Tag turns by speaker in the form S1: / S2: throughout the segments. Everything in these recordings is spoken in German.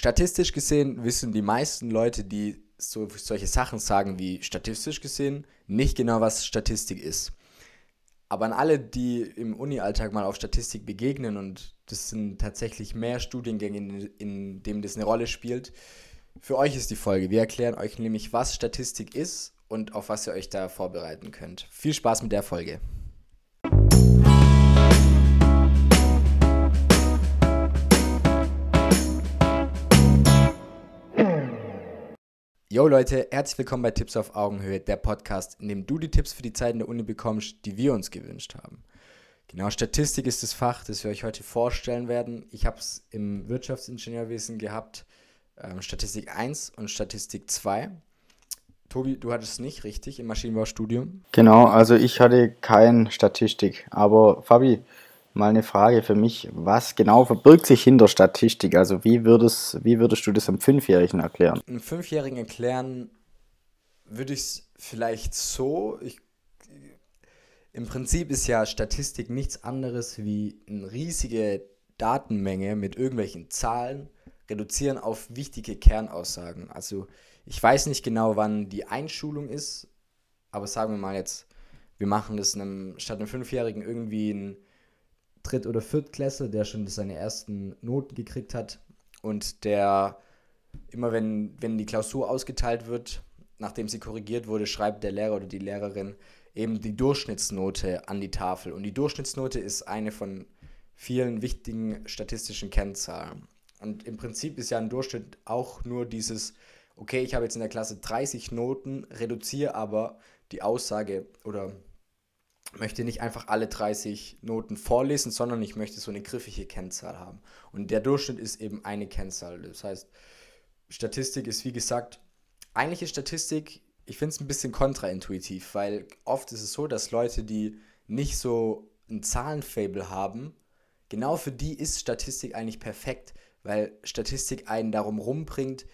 S1: statistisch gesehen wissen die meisten Leute, die so, solche Sachen sagen wie statistisch gesehen, nicht genau, was Statistik ist. Aber an alle, die im Uni-Alltag mal auf Statistik begegnen, und das sind tatsächlich mehr Studiengänge, in, in dem das eine Rolle spielt, für euch ist die Folge. Wir erklären euch nämlich, was Statistik ist und auf was ihr euch da vorbereiten könnt. Viel Spaß mit der Folge. Yo Leute, herzlich willkommen bei Tipps auf Augenhöhe, der Podcast, in dem du die Tipps für die Zeit in der Uni bekommst, die wir uns gewünscht haben. Genau, Statistik ist das Fach, das wir euch heute vorstellen werden. Ich habe es im Wirtschaftsingenieurwesen gehabt, ähm, Statistik 1 und Statistik 2. Tobi, du hattest es nicht, richtig, im Maschinenbaustudium?
S2: Genau, also ich hatte kein Statistik, aber Fabi, Mal eine Frage für mich. Was genau verbirgt sich hinter Statistik? Also wie würdest, wie würdest du das einem Fünfjährigen erklären?
S1: Einem Fünfjährigen erklären würde ich es vielleicht so. Ich, Im Prinzip ist ja Statistik nichts anderes wie eine riesige Datenmenge mit irgendwelchen Zahlen reduzieren auf wichtige Kernaussagen. Also ich weiß nicht genau, wann die Einschulung ist, aber sagen wir mal jetzt, wir machen das einem, statt einem Fünfjährigen irgendwie ein Dritt- oder Viertklässler, der schon seine ersten Noten gekriegt hat und der immer, wenn, wenn die Klausur ausgeteilt wird, nachdem sie korrigiert wurde, schreibt der Lehrer oder die Lehrerin eben die Durchschnittsnote an die Tafel. Und die Durchschnittsnote ist eine von vielen wichtigen statistischen Kennzahlen. Und im Prinzip ist ja ein Durchschnitt auch nur dieses, okay, ich habe jetzt in der Klasse 30 Noten, reduziere aber die Aussage oder möchte nicht einfach alle 30 Noten vorlesen, sondern ich möchte so eine griffige Kennzahl haben. Und der Durchschnitt ist eben eine Kennzahl. Das heißt, Statistik ist wie gesagt, eigentlich ist Statistik, ich finde es ein bisschen kontraintuitiv, weil oft ist es so, dass Leute, die nicht so ein Zahlenfable haben, genau für die ist Statistik eigentlich perfekt, weil Statistik einen darum rumbringt,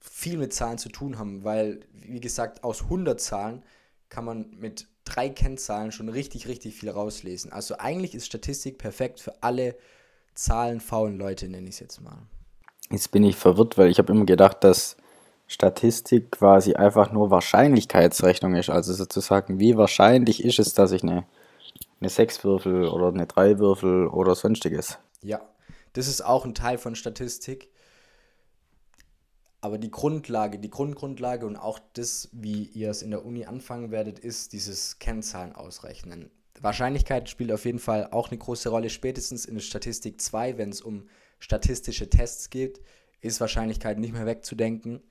S1: viel mit Zahlen zu tun haben, weil, wie gesagt, aus 100 Zahlen kann man mit drei Kennzahlen schon richtig, richtig viel rauslesen. Also eigentlich ist Statistik perfekt für alle zahlenfaulen Leute, nenne ich es jetzt mal.
S2: Jetzt bin ich verwirrt, weil ich habe immer gedacht, dass Statistik quasi einfach nur Wahrscheinlichkeitsrechnung ist. Also sozusagen, wie wahrscheinlich ist es, dass ich eine, eine 6 würfel oder eine 3 würfel oder sonstiges.
S1: Ja, das ist auch ein Teil von Statistik. Aber die Grundlage, die Grundgrundlage und auch das, wie ihr es in der Uni anfangen werdet, ist dieses Kennzahlen ausrechnen. Wahrscheinlichkeit spielt auf jeden Fall auch eine große Rolle. Spätestens in Statistik 2, wenn es um statistische Tests geht, ist Wahrscheinlichkeit nicht mehr wegzudenken.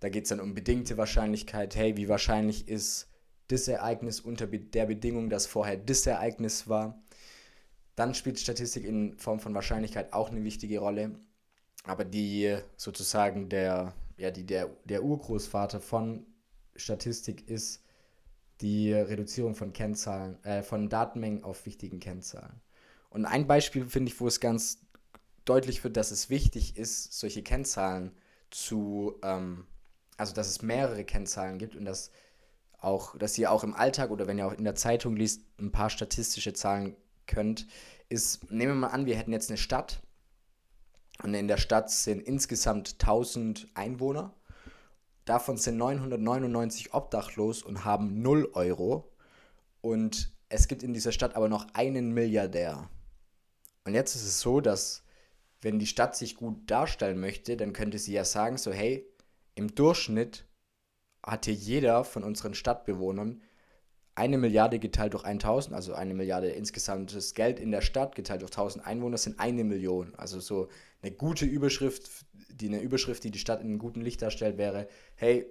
S1: Da geht es dann um bedingte Wahrscheinlichkeit. Hey, wie wahrscheinlich ist das Ereignis unter der Bedingung, dass vorher das Ereignis war? Dann spielt Statistik in Form von Wahrscheinlichkeit auch eine wichtige Rolle aber die sozusagen der, ja, die, der, der Urgroßvater von Statistik ist die Reduzierung von Kennzahlen, äh, von Datenmengen auf wichtigen Kennzahlen. Und ein Beispiel finde ich, wo es ganz deutlich wird, dass es wichtig ist, solche Kennzahlen zu, ähm, also dass es mehrere Kennzahlen gibt und dass auch, dass ihr auch im Alltag oder wenn ihr auch in der Zeitung liest, ein paar statistische Zahlen könnt, ist, nehmen wir mal an, wir hätten jetzt eine Stadt und in der Stadt sind insgesamt 1000 Einwohner. Davon sind 999 obdachlos und haben 0 Euro. Und es gibt in dieser Stadt aber noch einen Milliardär. Und jetzt ist es so, dass wenn die Stadt sich gut darstellen möchte, dann könnte sie ja sagen, so hey, im Durchschnitt hat hier jeder von unseren Stadtbewohnern eine Milliarde geteilt durch 1000, also eine Milliarde insgesamtes Geld in der Stadt geteilt durch 1000 Einwohner sind eine Million. Also so eine gute Überschrift, die eine Überschrift, die die Stadt in einem guten Licht darstellt, wäre, hey,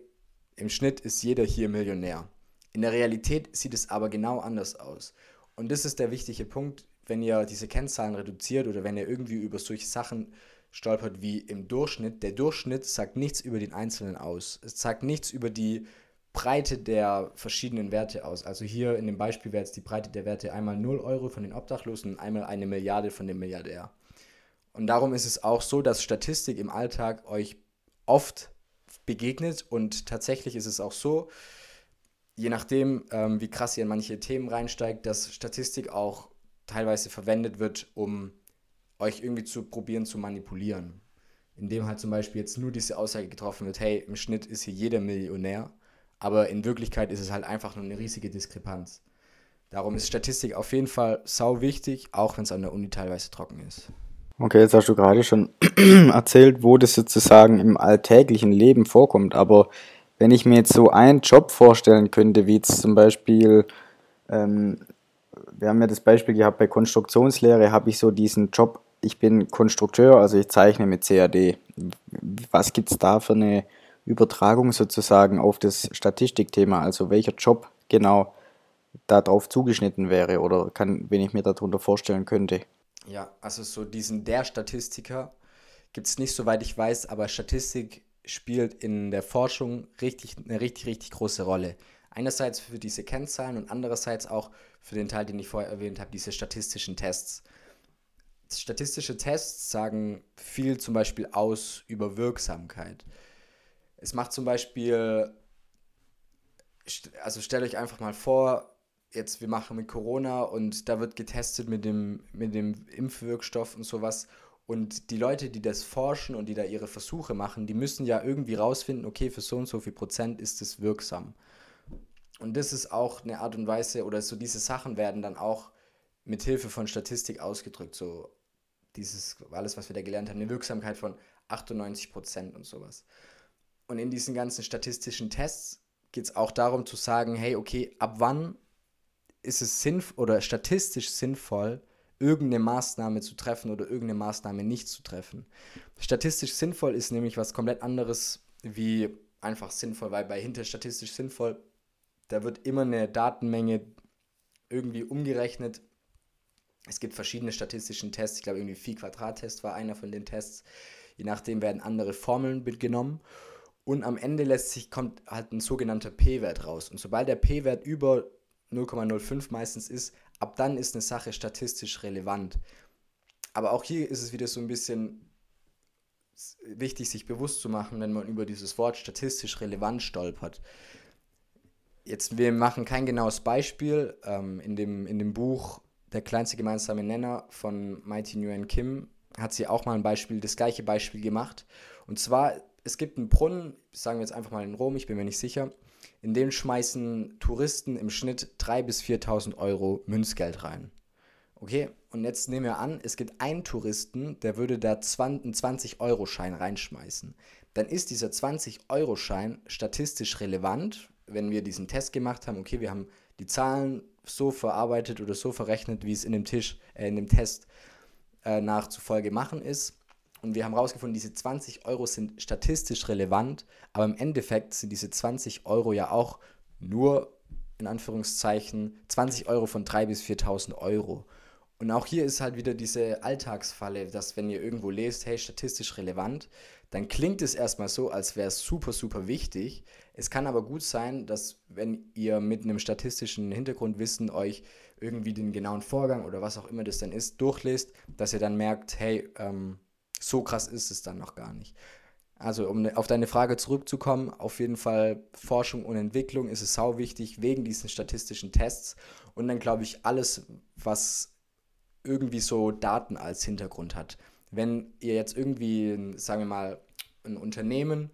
S1: im Schnitt ist jeder hier Millionär. In der Realität sieht es aber genau anders aus. Und das ist der wichtige Punkt, wenn ihr diese Kennzahlen reduziert oder wenn ihr irgendwie über solche Sachen stolpert wie im Durchschnitt. Der Durchschnitt sagt nichts über den Einzelnen aus. Es sagt nichts über die Breite der verschiedenen Werte aus. Also hier in dem Beispiel wäre jetzt die Breite der Werte einmal 0 Euro von den Obdachlosen und einmal eine Milliarde von dem Milliardär. Und darum ist es auch so, dass Statistik im Alltag euch oft begegnet und tatsächlich ist es auch so, je nachdem, ähm, wie krass ihr in manche Themen reinsteigt, dass Statistik auch teilweise verwendet wird, um euch irgendwie zu probieren zu manipulieren. in dem halt zum Beispiel jetzt nur diese Aussage getroffen wird, hey, im Schnitt ist hier jeder Millionär, aber in Wirklichkeit ist es halt einfach nur eine riesige Diskrepanz. Darum ist Statistik auf jeden Fall sau wichtig, auch wenn es an der Uni teilweise trocken ist.
S2: Okay, jetzt hast du gerade schon erzählt, wo das sozusagen im alltäglichen Leben vorkommt. Aber wenn ich mir jetzt so einen Job vorstellen könnte, wie jetzt zum Beispiel, ähm, wir haben ja das Beispiel gehabt, bei Konstruktionslehre habe ich so diesen Job, ich bin Konstrukteur, also ich zeichne mit CAD. Was gibt es da für eine Übertragung sozusagen auf das Statistikthema? Also welcher Job genau darauf zugeschnitten wäre oder kann, wenn ich mir darunter vorstellen könnte.
S1: Ja, also so diesen der Statistiker gibt es nicht, soweit ich weiß, aber Statistik spielt in der Forschung richtig, eine richtig, richtig große Rolle. Einerseits für diese Kennzahlen und andererseits auch für den Teil, den ich vorher erwähnt habe, diese statistischen Tests. Statistische Tests sagen viel zum Beispiel aus über Wirksamkeit. Es macht zum Beispiel, also stellt euch einfach mal vor, jetzt wir machen mit Corona und da wird getestet mit dem, mit dem Impfwirkstoff und sowas. Und die Leute, die das forschen und die da ihre Versuche machen, die müssen ja irgendwie rausfinden, okay, für so und so viel Prozent ist es wirksam. Und das ist auch eine Art und Weise, oder so diese Sachen werden dann auch mit Hilfe von Statistik ausgedrückt. So dieses, alles, was wir da gelernt haben, eine Wirksamkeit von 98 Prozent und sowas. Und in diesen ganzen statistischen Tests geht es auch darum zu sagen, hey, okay, ab wann ist es sinnvoll oder statistisch sinnvoll, irgendeine Maßnahme zu treffen oder irgendeine Maßnahme nicht zu treffen. Statistisch sinnvoll ist nämlich was komplett anderes wie einfach sinnvoll, weil bei hinter statistisch sinnvoll, da wird immer eine Datenmenge irgendwie umgerechnet. Es gibt verschiedene statistischen Tests, ich glaube irgendwie Phi-Quadrat-Test war einer von den Tests. Je nachdem werden andere Formeln genommen und am Ende lässt sich kommt halt ein sogenannter P-Wert raus. Und sobald der P-Wert über 0,05 meistens ist, ab dann ist eine Sache statistisch relevant. Aber auch hier ist es wieder so ein bisschen wichtig, sich bewusst zu machen, wenn man über dieses Wort statistisch relevant stolpert. Jetzt, wir machen kein genaues Beispiel. Ähm, in, dem, in dem Buch Der kleinste gemeinsame Nenner von Mighty Nguyen Kim hat sie auch mal ein Beispiel, das gleiche Beispiel gemacht. Und zwar, es gibt einen Brunnen, sagen wir jetzt einfach mal in Rom, ich bin mir nicht sicher, in den schmeißen Touristen im Schnitt 3.000 bis 4.000 Euro Münzgeld rein. Okay, und jetzt nehmen wir an, es gibt einen Touristen, der würde da einen 20-Euro-Schein reinschmeißen. Dann ist dieser 20-Euro-Schein statistisch relevant, wenn wir diesen Test gemacht haben. Okay, wir haben die Zahlen so verarbeitet oder so verrechnet, wie es in dem, Tisch, äh, in dem Test äh, nachzufolge machen ist. Und wir haben herausgefunden, diese 20 Euro sind statistisch relevant, aber im Endeffekt sind diese 20 Euro ja auch nur, in Anführungszeichen, 20 Euro von 3.000 bis 4.000 Euro. Und auch hier ist halt wieder diese Alltagsfalle, dass wenn ihr irgendwo lest, hey, statistisch relevant, dann klingt es erstmal so, als wäre es super, super wichtig. Es kann aber gut sein, dass wenn ihr mit einem statistischen Hintergrundwissen euch irgendwie den genauen Vorgang oder was auch immer das dann ist, durchlest, dass ihr dann merkt, hey, ähm, so krass ist es dann noch gar nicht. Also, um auf deine Frage zurückzukommen, auf jeden Fall Forschung und Entwicklung ist es sau wichtig wegen diesen statistischen Tests und dann glaube ich alles, was irgendwie so Daten als Hintergrund hat. Wenn ihr jetzt irgendwie, sagen wir mal, ein Unternehmen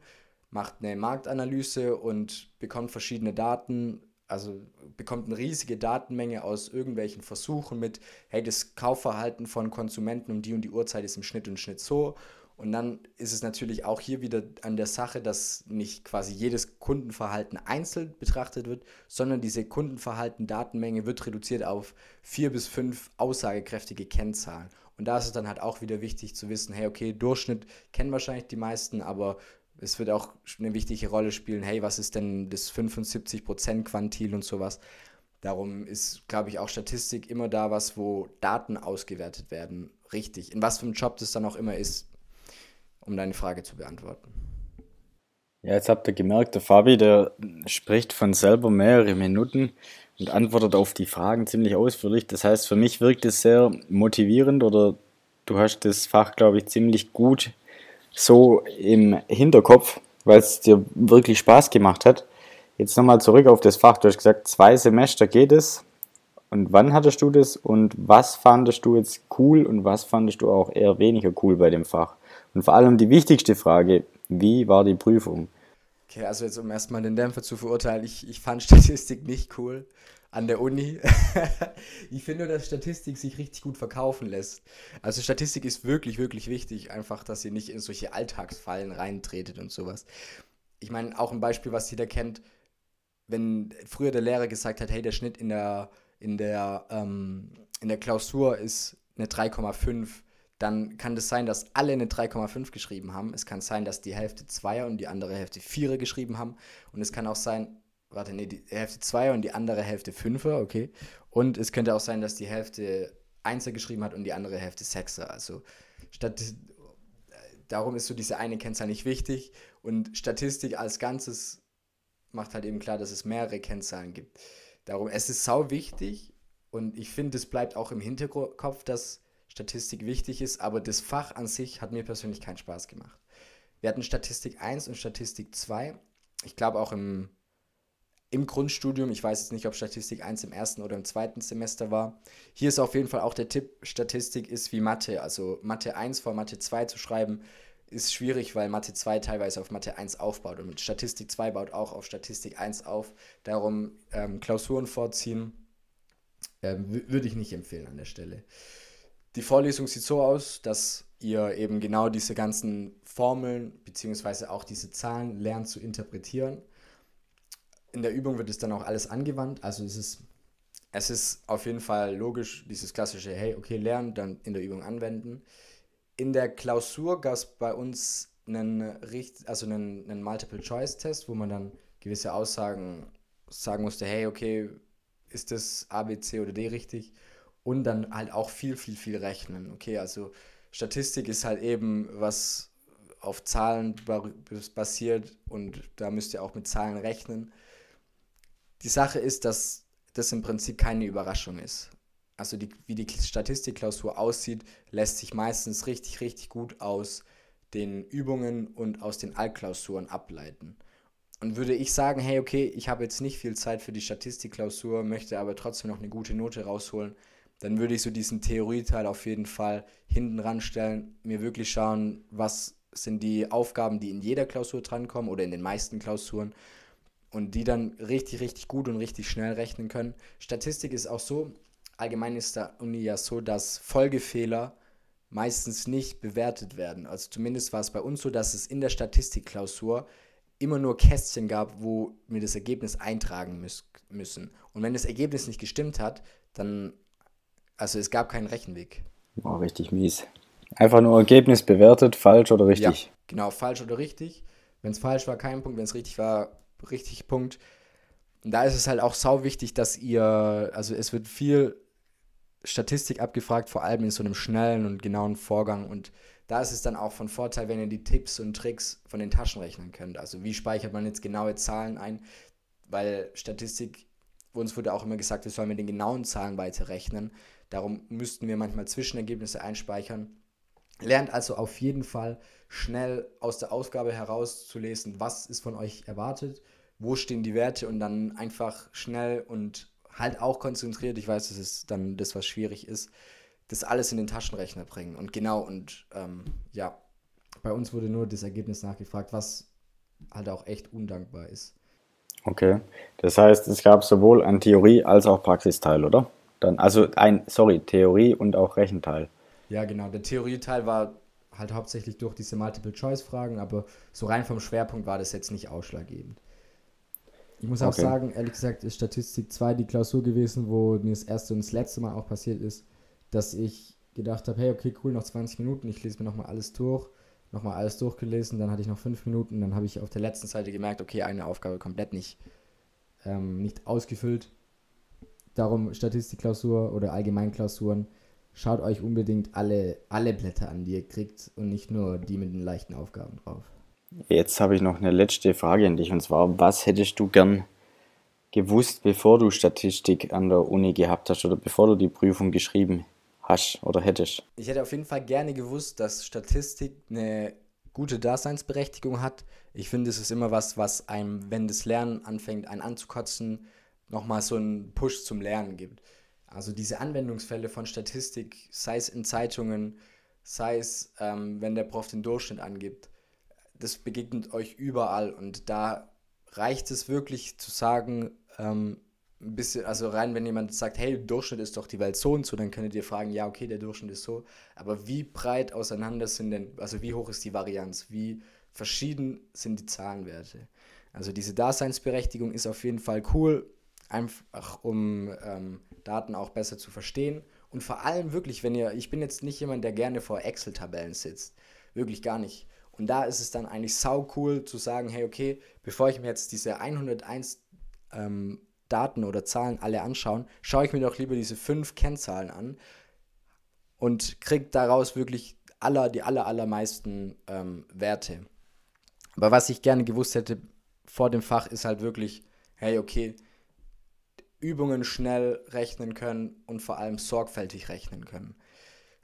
S1: macht eine Marktanalyse und bekommt verschiedene Daten also bekommt eine riesige Datenmenge aus irgendwelchen Versuchen mit, hey, das Kaufverhalten von Konsumenten um die und die Uhrzeit ist im Schnitt und Schnitt so. Und dann ist es natürlich auch hier wieder an der Sache, dass nicht quasi jedes Kundenverhalten einzeln betrachtet wird, sondern diese Kundenverhalten-Datenmenge wird reduziert auf vier bis fünf aussagekräftige Kennzahlen. Und da ist es dann halt auch wieder wichtig zu wissen, hey, okay, Durchschnitt kennen wahrscheinlich die meisten, aber es wird auch eine wichtige Rolle spielen, hey, was ist denn das 75% Quantil und sowas. Darum ist, glaube ich, auch Statistik immer da was, wo Daten ausgewertet werden, richtig. In was für einem Job das dann auch immer ist, um deine Frage zu beantworten.
S2: Ja, jetzt habt ihr gemerkt, der Fabi, der spricht von selber mehrere Minuten und antwortet auf die Fragen ziemlich ausführlich. Das heißt, für mich wirkt es sehr motivierend oder du hast das Fach, glaube ich, ziemlich gut so im Hinterkopf, weil es dir wirklich Spaß gemacht hat. Jetzt nochmal zurück auf das Fach. Du hast gesagt, zwei Semester geht es. Und wann hattest du das und was fandest du jetzt cool und was fandest du auch eher weniger cool bei dem Fach? Und vor allem die wichtigste Frage, wie war die Prüfung?
S1: Okay, also jetzt um erstmal den Dämpfer zu verurteilen, ich, ich fand Statistik nicht cool an der Uni. ich finde dass Statistik sich richtig gut verkaufen lässt. Also Statistik ist wirklich, wirklich wichtig, einfach, dass ihr nicht in solche Alltagsfallen reintretet und sowas. Ich meine, auch ein Beispiel, was jeder kennt, wenn früher der Lehrer gesagt hat, hey, der Schnitt in der, in der, ähm, in der Klausur ist eine 3,5, dann kann es das sein, dass alle eine 3,5 geschrieben haben. Es kann sein, dass die Hälfte 2er und die andere Hälfte 4er geschrieben haben. Und es kann auch sein, warte, nee, die Hälfte 2er und die andere Hälfte 5er, okay. Und es könnte auch sein, dass die Hälfte 1er geschrieben hat und die andere Hälfte 6er. Also statt, darum ist so diese eine Kennzahl nicht wichtig. Und Statistik als Ganzes macht halt eben klar, dass es mehrere Kennzahlen gibt. Darum, es ist sau wichtig und ich finde, es bleibt auch im Hinterkopf, dass Statistik wichtig ist, aber das Fach an sich hat mir persönlich keinen Spaß gemacht. Wir hatten Statistik 1 und Statistik 2. Ich glaube auch im, im Grundstudium, ich weiß jetzt nicht, ob Statistik 1 im ersten oder im zweiten Semester war. Hier ist auf jeden Fall auch der Tipp, Statistik ist wie Mathe. Also Mathe 1 vor Mathe 2 zu schreiben, ist schwierig, weil Mathe 2 teilweise auf Mathe 1 aufbaut und Statistik 2 baut auch auf Statistik 1 auf. Darum ähm, Klausuren vorziehen ähm, würde ich nicht empfehlen an der Stelle. Die Vorlesung sieht so aus, dass ihr eben genau diese ganzen Formeln bzw. auch diese Zahlen lernt zu interpretieren. In der Übung wird es dann auch alles angewandt. Also es ist, es ist auf jeden Fall logisch, dieses klassische, hey, okay, lernen, dann in der Übung anwenden. In der Klausur gab es bei uns einen, also einen, einen Multiple-Choice-Test, wo man dann gewisse Aussagen sagen musste, hey, okay, ist das A, B, C oder D richtig? Und dann halt auch viel, viel, viel rechnen. Okay, also Statistik ist halt eben was auf Zahlen basiert und da müsst ihr auch mit Zahlen rechnen. Die Sache ist, dass das im Prinzip keine Überraschung ist. Also die, wie die Statistikklausur aussieht, lässt sich meistens richtig, richtig gut aus den Übungen und aus den Altklausuren ableiten. Und würde ich sagen, hey, okay, ich habe jetzt nicht viel Zeit für die Statistikklausur, möchte aber trotzdem noch eine gute Note rausholen, dann würde ich so diesen Theorieteil auf jeden Fall hinten ranstellen, mir wirklich schauen, was sind die Aufgaben, die in jeder Klausur drankommen oder in den meisten Klausuren und die dann richtig, richtig gut und richtig schnell rechnen können. Statistik ist auch so, allgemein ist der Uni ja so, dass Folgefehler meistens nicht bewertet werden. Also zumindest war es bei uns so, dass es in der Statistikklausur immer nur Kästchen gab, wo wir das Ergebnis eintragen müß, müssen. Und wenn das Ergebnis nicht gestimmt hat, dann, also es gab keinen Rechenweg.
S2: Oh, richtig mies. Einfach nur Ergebnis bewertet, falsch oder richtig.
S1: Ja, genau, falsch oder richtig. Wenn es falsch war, kein Punkt. Wenn es richtig war, richtig Punkt. Und da ist es halt auch sau wichtig, dass ihr, also es wird viel Statistik abgefragt, vor allem in so einem schnellen und genauen Vorgang. Und da ist es dann auch von Vorteil, wenn ihr die Tipps und Tricks von den Taschenrechnern könnt. Also wie speichert man jetzt genaue Zahlen ein? Weil Statistik, uns wurde auch immer gesagt, wir sollen mit den genauen Zahlen weiterrechnen. Darum müssten wir manchmal Zwischenergebnisse einspeichern. Lernt also auf jeden Fall schnell aus der Aufgabe herauszulesen, was ist von euch erwartet, wo stehen die Werte und dann einfach schnell und halt auch konzentriert, ich weiß, das ist dann das, was schwierig ist, das alles in den Taschenrechner bringen. Und genau, und ähm, ja, bei uns wurde nur das Ergebnis nachgefragt, was halt auch echt undankbar ist.
S2: Okay, das heißt, es gab sowohl ein Theorie- als auch Praxisteil, oder? Dann, also ein, sorry, Theorie und auch Rechenteil.
S1: Ja, genau. Der Theorieteil war halt hauptsächlich durch diese Multiple-Choice-Fragen, aber so rein vom Schwerpunkt war das jetzt nicht ausschlaggebend. Ich muss auch okay. sagen, ehrlich gesagt, ist Statistik 2 die Klausur gewesen, wo mir das erste und das letzte Mal auch passiert ist, dass ich gedacht habe, hey, okay, cool, noch 20 Minuten, ich lese mir nochmal alles durch, nochmal alles durchgelesen, dann hatte ich noch 5 Minuten, dann habe ich auf der letzten Seite gemerkt, okay, eine Aufgabe komplett nicht, ähm, nicht ausgefüllt. Darum Statistikklausur oder Allgemeinklausuren, schaut euch unbedingt alle, alle Blätter an, die ihr kriegt und nicht nur die mit den leichten Aufgaben drauf.
S2: Jetzt habe ich noch eine letzte Frage an dich und zwar, was hättest du gern gewusst, bevor du Statistik an der Uni gehabt hast oder bevor du die Prüfung geschrieben hast? hast oder hättest?
S1: Ich hätte auf jeden Fall gerne gewusst, dass Statistik eine gute Daseinsberechtigung hat. Ich finde, es ist immer was, was einem, wenn das Lernen anfängt, einen anzukotzen, nochmal so einen Push zum Lernen gibt. Also diese Anwendungsfälle von Statistik, sei es in Zeitungen, sei es, ähm, wenn der Prof den Durchschnitt angibt. Das begegnet euch überall und da reicht es wirklich zu sagen, ähm, ein bisschen, also rein, wenn jemand sagt, hey, Durchschnitt ist doch die Welt so und so, dann könntet ihr fragen, ja, okay, der Durchschnitt ist so, aber wie breit auseinander sind denn, also wie hoch ist die Varianz, wie verschieden sind die Zahlenwerte? Also diese Daseinsberechtigung ist auf jeden Fall cool, einfach um ähm, Daten auch besser zu verstehen und vor allem wirklich, wenn ihr, ich bin jetzt nicht jemand, der gerne vor Excel-Tabellen sitzt, wirklich gar nicht. Und da ist es dann eigentlich sau cool zu sagen, hey, okay, bevor ich mir jetzt diese 101 ähm, Daten oder Zahlen alle anschauen, schaue ich mir doch lieber diese fünf Kennzahlen an und kriege daraus wirklich aller, die aller, allermeisten ähm, Werte. Aber was ich gerne gewusst hätte vor dem Fach ist halt wirklich, hey, okay, Übungen schnell rechnen können und vor allem sorgfältig rechnen können.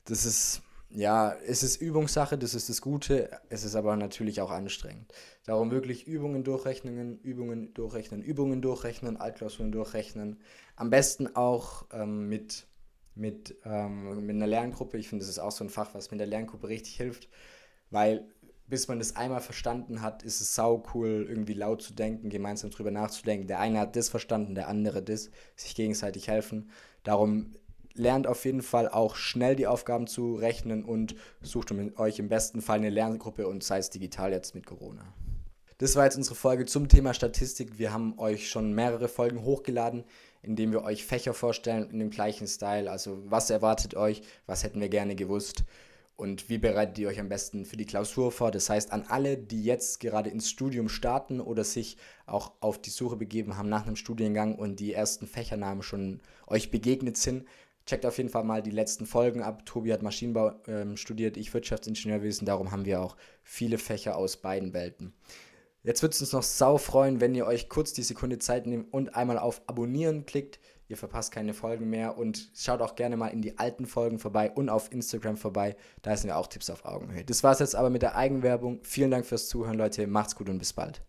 S1: Das ist ja, es ist Übungssache, das ist das Gute, es ist aber natürlich auch anstrengend. Darum wirklich Übungen durchrechnen, Übungen durchrechnen, Übungen durchrechnen, Altklausuren durchrechnen. Am besten auch ähm, mit, mit, ähm, mit einer Lerngruppe. Ich finde, das ist auch so ein Fach, was mit der Lerngruppe richtig hilft, weil bis man das einmal verstanden hat, ist es sau cool, irgendwie laut zu denken, gemeinsam drüber nachzudenken. Der eine hat das verstanden, der andere das, sich gegenseitig helfen. Darum lernt auf jeden Fall auch schnell die Aufgaben zu rechnen und sucht euch im besten Fall eine Lerngruppe und sei es digital jetzt mit Corona. Das war jetzt unsere Folge zum Thema Statistik. Wir haben euch schon mehrere Folgen hochgeladen, in denen wir euch Fächer vorstellen in dem gleichen Style. Also was erwartet euch, was hätten wir gerne gewusst und wie bereitet ihr euch am besten für die Klausur vor. Das heißt, an alle, die jetzt gerade ins Studium starten oder sich auch auf die Suche begeben haben nach einem Studiengang und die ersten Fächernamen schon euch begegnet sind, Checkt auf jeden Fall mal die letzten Folgen ab. Tobi hat Maschinenbau ähm, studiert, ich Wirtschaftsingenieurwesen. Darum haben wir auch viele Fächer aus beiden Welten. Jetzt würde es uns noch sau freuen, wenn ihr euch kurz die Sekunde Zeit nehmt und einmal auf Abonnieren klickt. Ihr verpasst keine Folgen mehr und schaut auch gerne mal in die alten Folgen vorbei und auf Instagram vorbei. Da sind ja auch Tipps auf Augenhöhe. Das war es jetzt aber mit der Eigenwerbung. Vielen Dank fürs Zuhören, Leute. Macht's gut und bis bald.